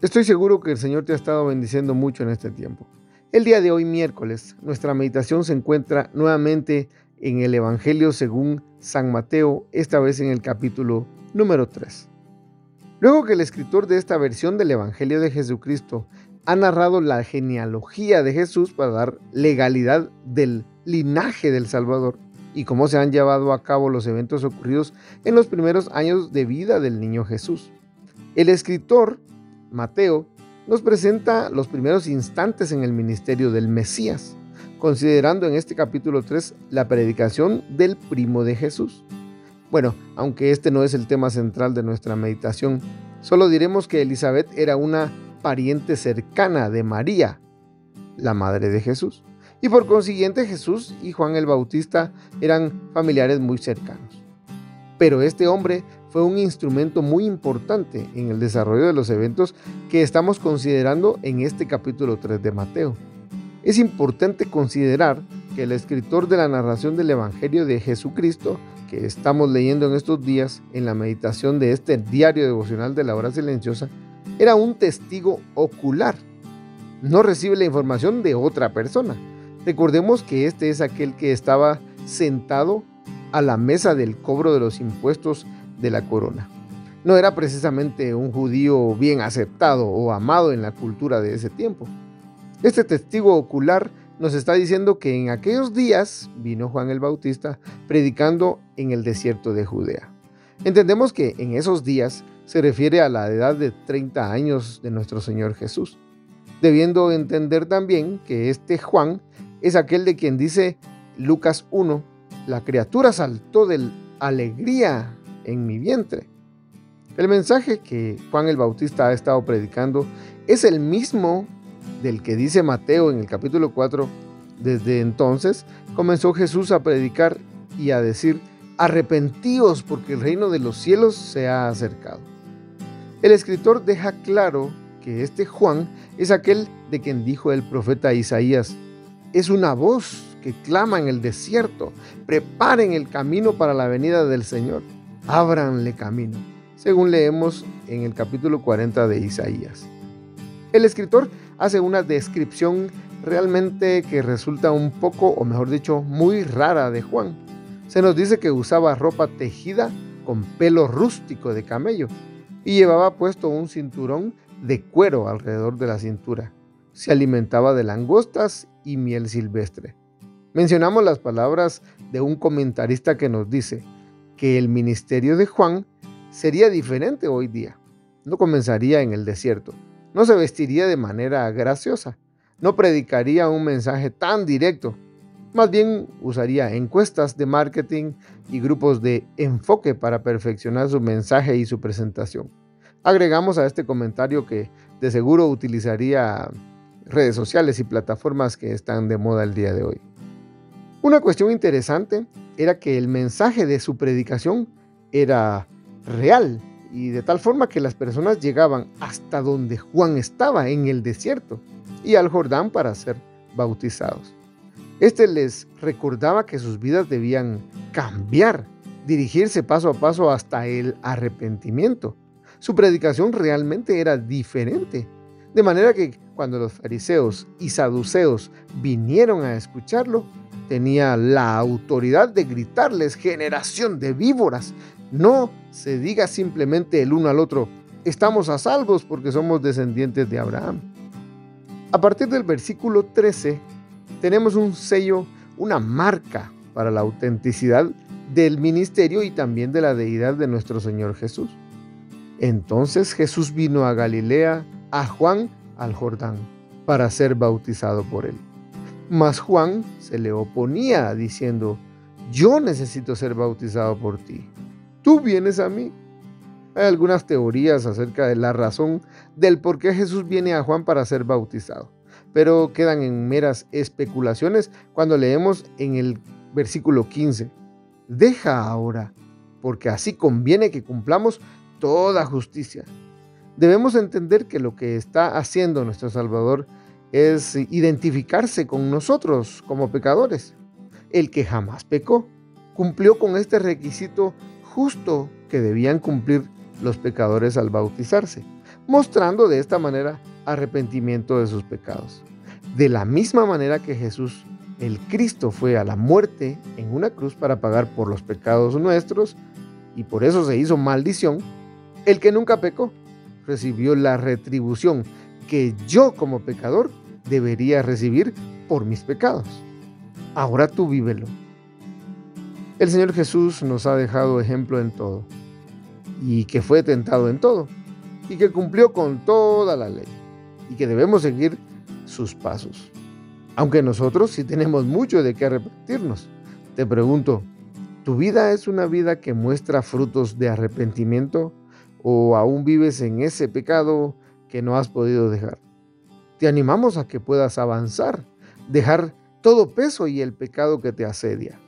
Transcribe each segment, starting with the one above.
Estoy seguro que el Señor te ha estado bendiciendo mucho en este tiempo. El día de hoy, miércoles, nuestra meditación se encuentra nuevamente en el Evangelio según San Mateo, esta vez en el capítulo número 3. Luego que el escritor de esta versión del Evangelio de Jesucristo ha narrado la genealogía de Jesús para dar legalidad del linaje del Salvador y cómo se han llevado a cabo los eventos ocurridos en los primeros años de vida del niño Jesús. El escritor Mateo nos presenta los primeros instantes en el ministerio del Mesías, considerando en este capítulo 3 la predicación del primo de Jesús. Bueno, aunque este no es el tema central de nuestra meditación, solo diremos que Elizabeth era una pariente cercana de María, la madre de Jesús, y por consiguiente Jesús y Juan el Bautista eran familiares muy cercanos. Pero este hombre fue un instrumento muy importante en el desarrollo de los eventos que estamos considerando en este capítulo 3 de Mateo. Es importante considerar que el escritor de la narración del Evangelio de Jesucristo, que estamos leyendo en estos días en la meditación de este diario devocional de la hora silenciosa, era un testigo ocular. No recibe la información de otra persona. Recordemos que este es aquel que estaba sentado a la mesa del cobro de los impuestos de la corona. No era precisamente un judío bien aceptado o amado en la cultura de ese tiempo. Este testigo ocular nos está diciendo que en aquellos días vino Juan el Bautista predicando en el desierto de Judea. Entendemos que en esos días se refiere a la edad de 30 años de nuestro Señor Jesús, debiendo entender también que este Juan es aquel de quien dice Lucas 1, la criatura saltó de alegría en mi vientre. El mensaje que Juan el Bautista ha estado predicando es el mismo del que dice Mateo en el capítulo 4. Desde entonces comenzó Jesús a predicar y a decir, arrepentíos porque el reino de los cielos se ha acercado. El escritor deja claro que este Juan es aquel de quien dijo el profeta Isaías, es una voz que clama en el desierto, preparen el camino para la venida del Señor ábranle camino, según leemos en el capítulo 40 de Isaías. El escritor hace una descripción realmente que resulta un poco, o mejor dicho, muy rara de Juan. Se nos dice que usaba ropa tejida con pelo rústico de camello y llevaba puesto un cinturón de cuero alrededor de la cintura. Se alimentaba de langostas y miel silvestre. Mencionamos las palabras de un comentarista que nos dice, que el ministerio de Juan sería diferente hoy día. No comenzaría en el desierto, no se vestiría de manera graciosa, no predicaría un mensaje tan directo, más bien usaría encuestas de marketing y grupos de enfoque para perfeccionar su mensaje y su presentación. Agregamos a este comentario que de seguro utilizaría redes sociales y plataformas que están de moda el día de hoy. Una cuestión interesante era que el mensaje de su predicación era real y de tal forma que las personas llegaban hasta donde Juan estaba en el desierto y al Jordán para ser bautizados. Este les recordaba que sus vidas debían cambiar, dirigirse paso a paso hasta el arrepentimiento. Su predicación realmente era diferente. De manera que cuando los fariseos y saduceos vinieron a escucharlo, tenía la autoridad de gritarles, generación de víboras. No se diga simplemente el uno al otro, estamos a salvos porque somos descendientes de Abraham. A partir del versículo 13 tenemos un sello, una marca para la autenticidad del ministerio y también de la deidad de nuestro Señor Jesús. Entonces Jesús vino a Galilea, a Juan al Jordán, para ser bautizado por él. Mas Juan se le oponía diciendo, yo necesito ser bautizado por ti. Tú vienes a mí. Hay algunas teorías acerca de la razón del por qué Jesús viene a Juan para ser bautizado, pero quedan en meras especulaciones cuando leemos en el versículo 15. Deja ahora, porque así conviene que cumplamos toda justicia. Debemos entender que lo que está haciendo nuestro Salvador es identificarse con nosotros como pecadores. El que jamás pecó cumplió con este requisito justo que debían cumplir los pecadores al bautizarse, mostrando de esta manera arrepentimiento de sus pecados. De la misma manera que Jesús, el Cristo, fue a la muerte en una cruz para pagar por los pecados nuestros y por eso se hizo maldición, el que nunca pecó recibió la retribución que yo como pecador debería recibir por mis pecados. Ahora tú vívelo. El Señor Jesús nos ha dejado ejemplo en todo, y que fue tentado en todo, y que cumplió con toda la ley, y que debemos seguir sus pasos. Aunque nosotros sí tenemos mucho de qué arrepentirnos. Te pregunto, ¿tu vida es una vida que muestra frutos de arrepentimiento o aún vives en ese pecado que no has podido dejar? Te animamos a que puedas avanzar, dejar todo peso y el pecado que te asedia,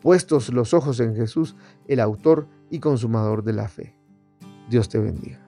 puestos los ojos en Jesús, el autor y consumador de la fe. Dios te bendiga.